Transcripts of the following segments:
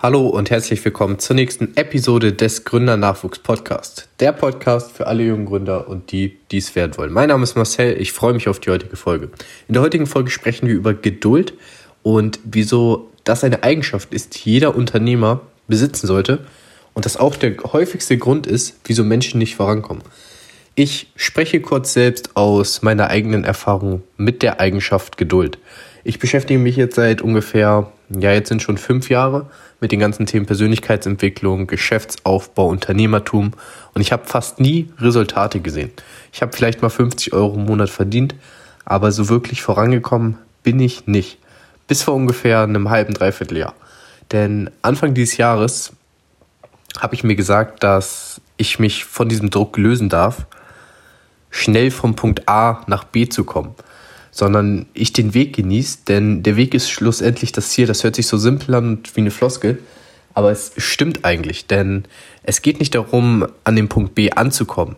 Hallo und herzlich willkommen zur nächsten Episode des Gründernachwuchs Podcast. Der Podcast für alle jungen Gründer und die, die es werden wollen. Mein Name ist Marcel, ich freue mich auf die heutige Folge. In der heutigen Folge sprechen wir über Geduld und wieso das eine Eigenschaft ist, die jeder Unternehmer besitzen sollte und das auch der häufigste Grund ist, wieso Menschen nicht vorankommen. Ich spreche kurz selbst aus meiner eigenen Erfahrung mit der Eigenschaft Geduld. Ich beschäftige mich jetzt seit ungefähr, ja, jetzt sind schon fünf Jahre mit den ganzen Themen Persönlichkeitsentwicklung, Geschäftsaufbau, Unternehmertum und ich habe fast nie Resultate gesehen. Ich habe vielleicht mal 50 Euro im Monat verdient, aber so wirklich vorangekommen bin ich nicht. Bis vor ungefähr einem halben, dreiviertel Jahr. Denn Anfang dieses Jahres habe ich mir gesagt, dass ich mich von diesem Druck lösen darf, schnell vom Punkt A nach B zu kommen sondern ich den Weg genieße, denn der Weg ist schlussendlich das Ziel. Das hört sich so simpel an und wie eine Floskel, aber es stimmt eigentlich, denn es geht nicht darum, an dem Punkt B anzukommen,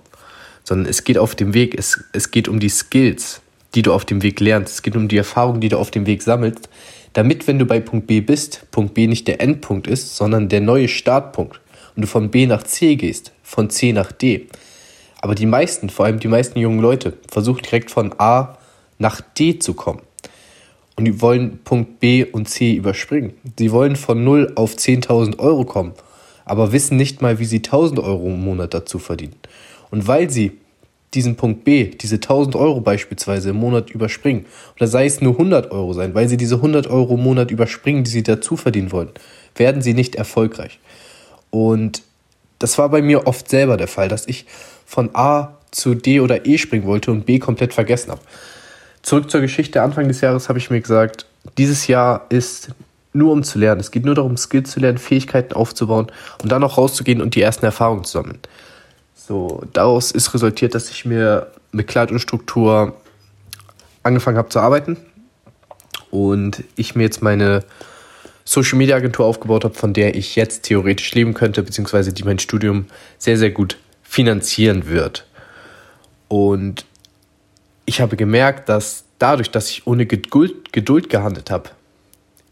sondern es geht auf dem Weg, es, es geht um die Skills, die du auf dem Weg lernst, es geht um die Erfahrungen, die du auf dem Weg sammelst, damit, wenn du bei Punkt B bist, Punkt B nicht der Endpunkt ist, sondern der neue Startpunkt und du von B nach C gehst, von C nach D. Aber die meisten, vor allem die meisten jungen Leute, versuchen direkt von A nach D zu kommen. Und die wollen Punkt B und C überspringen. Sie wollen von 0 auf 10.000 Euro kommen, aber wissen nicht mal, wie sie 1.000 Euro im Monat dazu verdienen. Und weil sie diesen Punkt B, diese 1000 Euro beispielsweise im Monat überspringen, oder sei es nur 100 Euro sein, weil sie diese 100 Euro im Monat überspringen, die sie dazu verdienen wollen, werden sie nicht erfolgreich. Und das war bei mir oft selber der Fall, dass ich von A zu D oder E springen wollte und B komplett vergessen habe. Zurück zur Geschichte. Anfang des Jahres habe ich mir gesagt, dieses Jahr ist nur um zu lernen. Es geht nur darum, Skills zu lernen, Fähigkeiten aufzubauen und dann auch rauszugehen und die ersten Erfahrungen zu sammeln. So, daraus ist resultiert, dass ich mir mit Kleid und Struktur angefangen habe zu arbeiten und ich mir jetzt meine Social Media Agentur aufgebaut habe, von der ich jetzt theoretisch leben könnte, beziehungsweise die mein Studium sehr, sehr gut finanzieren wird. Und ich habe gemerkt, dass dadurch, dass ich ohne Geduld, Geduld gehandelt habe,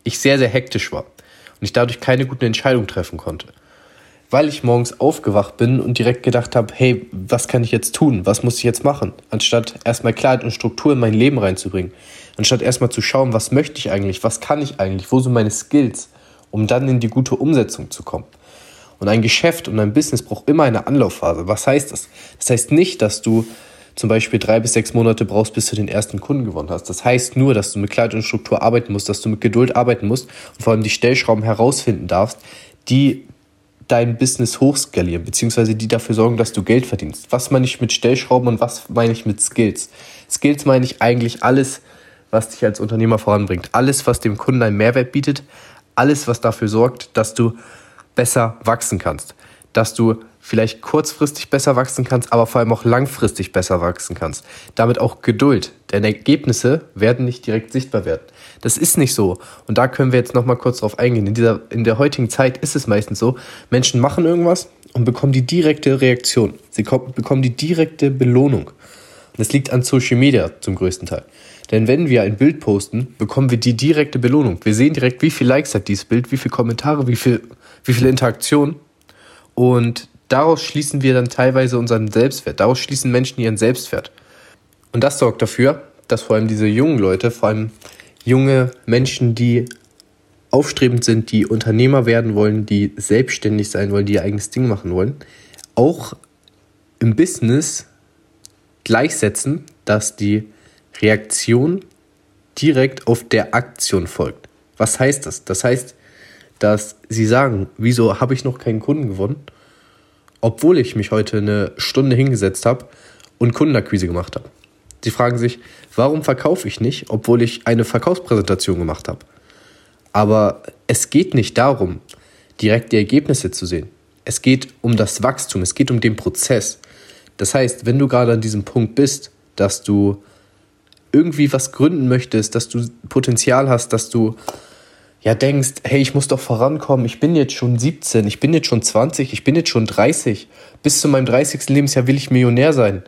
ich sehr, sehr hektisch war und ich dadurch keine guten Entscheidungen treffen konnte. Weil ich morgens aufgewacht bin und direkt gedacht habe, hey, was kann ich jetzt tun? Was muss ich jetzt machen? Anstatt erstmal Klarheit und Struktur in mein Leben reinzubringen. Anstatt erstmal zu schauen, was möchte ich eigentlich? Was kann ich eigentlich? Wo sind meine Skills? Um dann in die gute Umsetzung zu kommen. Und ein Geschäft und ein Business braucht immer eine Anlaufphase. Was heißt das? Das heißt nicht, dass du zum Beispiel drei bis sechs Monate brauchst, bis du den ersten Kunden gewonnen hast. Das heißt nur, dass du mit Kleid und Struktur arbeiten musst, dass du mit Geduld arbeiten musst und vor allem die Stellschrauben herausfinden darfst, die dein Business hochskalieren, beziehungsweise die dafür sorgen, dass du Geld verdienst. Was meine ich mit Stellschrauben und was meine ich mit Skills? Skills meine ich eigentlich alles, was dich als Unternehmer voranbringt. Alles, was dem Kunden einen Mehrwert bietet. Alles, was dafür sorgt, dass du besser wachsen kannst. Dass du vielleicht kurzfristig besser wachsen kannst, aber vor allem auch langfristig besser wachsen kannst. Damit auch Geduld, denn Ergebnisse werden nicht direkt sichtbar werden. Das ist nicht so. Und da können wir jetzt nochmal kurz drauf eingehen. In, dieser, in der heutigen Zeit ist es meistens so, Menschen machen irgendwas und bekommen die direkte Reaktion. Sie bekommen die direkte Belohnung. Und das liegt an Social Media zum größten Teil. Denn wenn wir ein Bild posten, bekommen wir die direkte Belohnung. Wir sehen direkt, wie viele Likes hat dieses Bild, wie viele Kommentare, wie viel, wie viele Interaktionen. Und daraus schließen wir dann teilweise unseren Selbstwert. Daraus schließen Menschen ihren Selbstwert. Und das sorgt dafür, dass vor allem diese jungen Leute, vor allem junge Menschen, die aufstrebend sind, die Unternehmer werden wollen, die selbstständig sein wollen, die ihr eigenes Ding machen wollen, auch im Business gleichsetzen, dass die Reaktion direkt auf der Aktion folgt. Was heißt das? Das heißt, dass sie sagen, wieso habe ich noch keinen Kunden gewonnen? obwohl ich mich heute eine Stunde hingesetzt habe und Kundenakquise gemacht habe. Sie fragen sich, warum verkaufe ich nicht, obwohl ich eine Verkaufspräsentation gemacht habe? Aber es geht nicht darum, direkt die Ergebnisse zu sehen. Es geht um das Wachstum, es geht um den Prozess. Das heißt, wenn du gerade an diesem Punkt bist, dass du irgendwie was gründen möchtest, dass du Potenzial hast, dass du ja denkst, hey, ich muss doch vorankommen, ich bin jetzt schon 17, ich bin jetzt schon 20, ich bin jetzt schon 30, bis zu meinem 30. Lebensjahr will ich Millionär sein,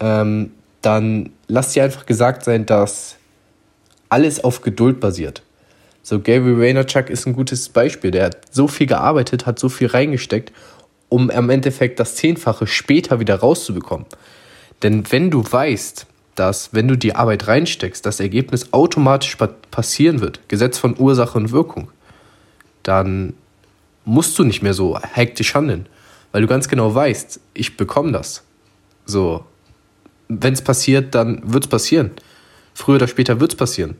ähm, dann lass dir einfach gesagt sein, dass alles auf Geduld basiert. So Gary Vaynerchuk ist ein gutes Beispiel. Der hat so viel gearbeitet, hat so viel reingesteckt, um im Endeffekt das Zehnfache später wieder rauszubekommen. Denn wenn du weißt, dass wenn du die Arbeit reinsteckst, das Ergebnis automatisch passieren wird, Gesetz von Ursache und Wirkung, dann musst du nicht mehr so hektisch handeln, weil du ganz genau weißt, ich bekomme das. So, wenn es passiert, dann wird es passieren. Früher oder später wird es passieren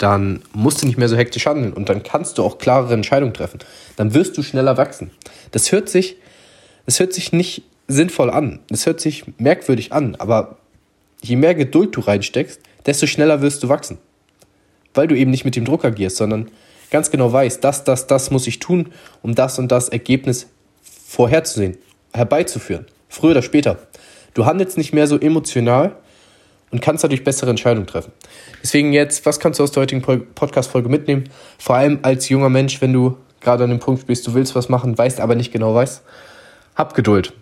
dann musst du nicht mehr so hektisch handeln und dann kannst du auch klarere Entscheidungen treffen. Dann wirst du schneller wachsen. Das hört sich, das hört sich nicht sinnvoll an. Das hört sich merkwürdig an, aber je mehr Geduld du reinsteckst, desto schneller wirst du wachsen. Weil du eben nicht mit dem Druck agierst, sondern ganz genau weißt, das, das, das muss ich tun, um das und das Ergebnis vorherzusehen, herbeizuführen. Früher oder später. Du handelst nicht mehr so emotional, und kannst dadurch bessere Entscheidungen treffen. Deswegen jetzt, was kannst du aus der heutigen Podcast-Folge mitnehmen? Vor allem als junger Mensch, wenn du gerade an dem Punkt bist, du willst was machen, weißt aber nicht genau weißt, hab Geduld.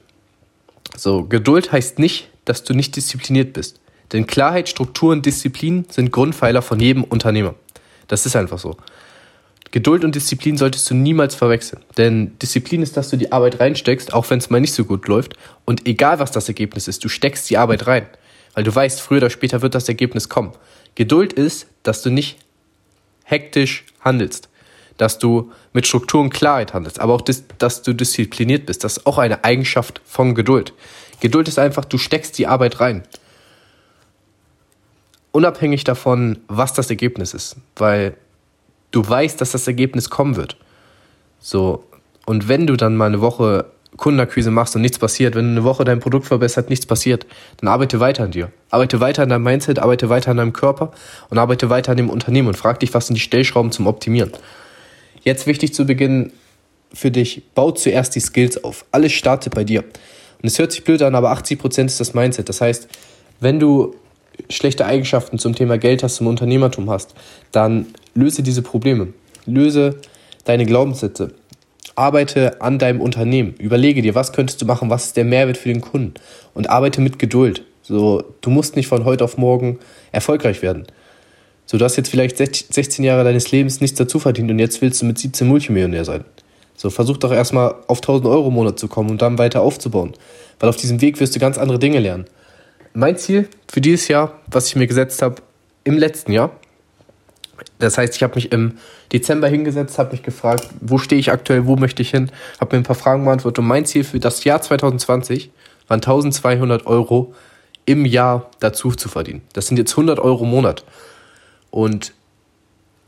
So, Geduld heißt nicht, dass du nicht diszipliniert bist. Denn Klarheit, Struktur und Disziplin sind Grundpfeiler von jedem Unternehmer. Das ist einfach so. Geduld und Disziplin solltest du niemals verwechseln. Denn Disziplin ist, dass du die Arbeit reinsteckst, auch wenn es mal nicht so gut läuft. Und egal was das Ergebnis ist, du steckst die Arbeit rein weil du weißt, früher oder später wird das Ergebnis kommen. Geduld ist, dass du nicht hektisch handelst, dass du mit Struktur und Klarheit handelst, aber auch, dass du diszipliniert bist. Das ist auch eine Eigenschaft von Geduld. Geduld ist einfach, du steckst die Arbeit rein. Unabhängig davon, was das Ergebnis ist, weil du weißt, dass das Ergebnis kommen wird. So, und wenn du dann mal eine Woche Kundenakquise machst und nichts passiert, wenn du eine Woche dein Produkt verbessert, nichts passiert, dann arbeite weiter an dir. Arbeite weiter an deinem Mindset, arbeite weiter an deinem Körper und arbeite weiter an dem Unternehmen und frag dich, was sind die Stellschrauben zum Optimieren. Jetzt wichtig zu Beginn für dich, bau zuerst die Skills auf. Alles startet bei dir. Und es hört sich blöd an, aber 80% ist das Mindset. Das heißt, wenn du schlechte Eigenschaften zum Thema Geld hast, zum Unternehmertum hast, dann löse diese Probleme. Löse deine Glaubenssätze arbeite an deinem Unternehmen. Überlege dir, was könntest du machen, was ist der Mehrwert für den Kunden und arbeite mit Geduld. So, du musst nicht von heute auf morgen erfolgreich werden. So, du hast jetzt vielleicht 16 Jahre deines Lebens nichts dazu verdient und jetzt willst du mit 17 Multimillionär sein. So, versuch doch erstmal auf 1000 Euro im Monat zu kommen und dann weiter aufzubauen. Weil auf diesem Weg wirst du ganz andere Dinge lernen. Mein Ziel für dieses Jahr, was ich mir gesetzt habe, im letzten Jahr, das heißt, ich habe mich im Dezember hingesetzt, habe mich gefragt, wo stehe ich aktuell, wo möchte ich hin, habe mir ein paar Fragen beantwortet und mein Ziel für das Jahr 2020 waren 1200 Euro im Jahr dazu zu verdienen. Das sind jetzt 100 Euro im Monat. Und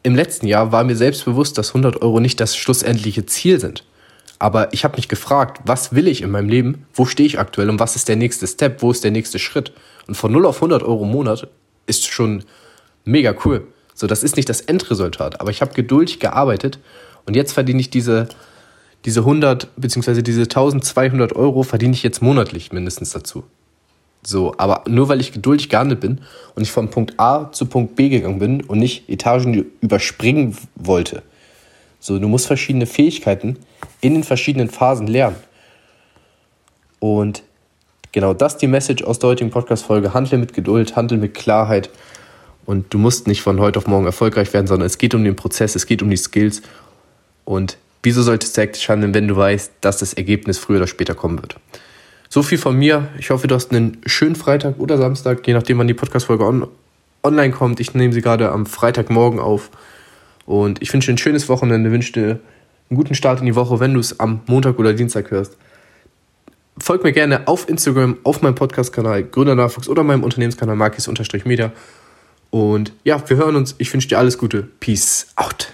im letzten Jahr war mir selbst bewusst, dass 100 Euro nicht das schlussendliche Ziel sind. Aber ich habe mich gefragt, was will ich in meinem Leben, wo stehe ich aktuell und was ist der nächste Step, wo ist der nächste Schritt. Und von 0 auf 100 Euro im Monat ist schon mega cool. So, das ist nicht das Endresultat, aber ich habe geduldig gearbeitet und jetzt verdiene ich diese, diese 100 bzw. diese 1200 Euro verdiene ich jetzt monatlich mindestens dazu. So, aber nur weil ich geduldig gehandelt bin und ich von Punkt A zu Punkt B gegangen bin und nicht Etagen überspringen wollte. So, du musst verschiedene Fähigkeiten in den verschiedenen Phasen lernen. Und genau das die Message aus der heutigen Podcast-Folge. Handle mit Geduld, handle mit Klarheit und du musst nicht von heute auf morgen erfolgreich werden, sondern es geht um den Prozess, es geht um die Skills. Und wieso solltest du hektisch handeln, wenn du weißt, dass das Ergebnis früher oder später kommen wird? So viel von mir. Ich hoffe, du hast einen schönen Freitag oder Samstag, je nachdem, wann die Podcast-Folge on online kommt. Ich nehme sie gerade am Freitagmorgen auf. Und ich wünsche dir ein schönes Wochenende, wünsche dir einen guten Start in die Woche, wenn du es am Montag oder Dienstag hörst. Folgt mir gerne auf Instagram, auf meinem Podcast-Kanal Gründernachwuchs oder meinem Unternehmenskanal markis-media. Und ja, wir hören uns. Ich wünsche dir alles Gute. Peace out.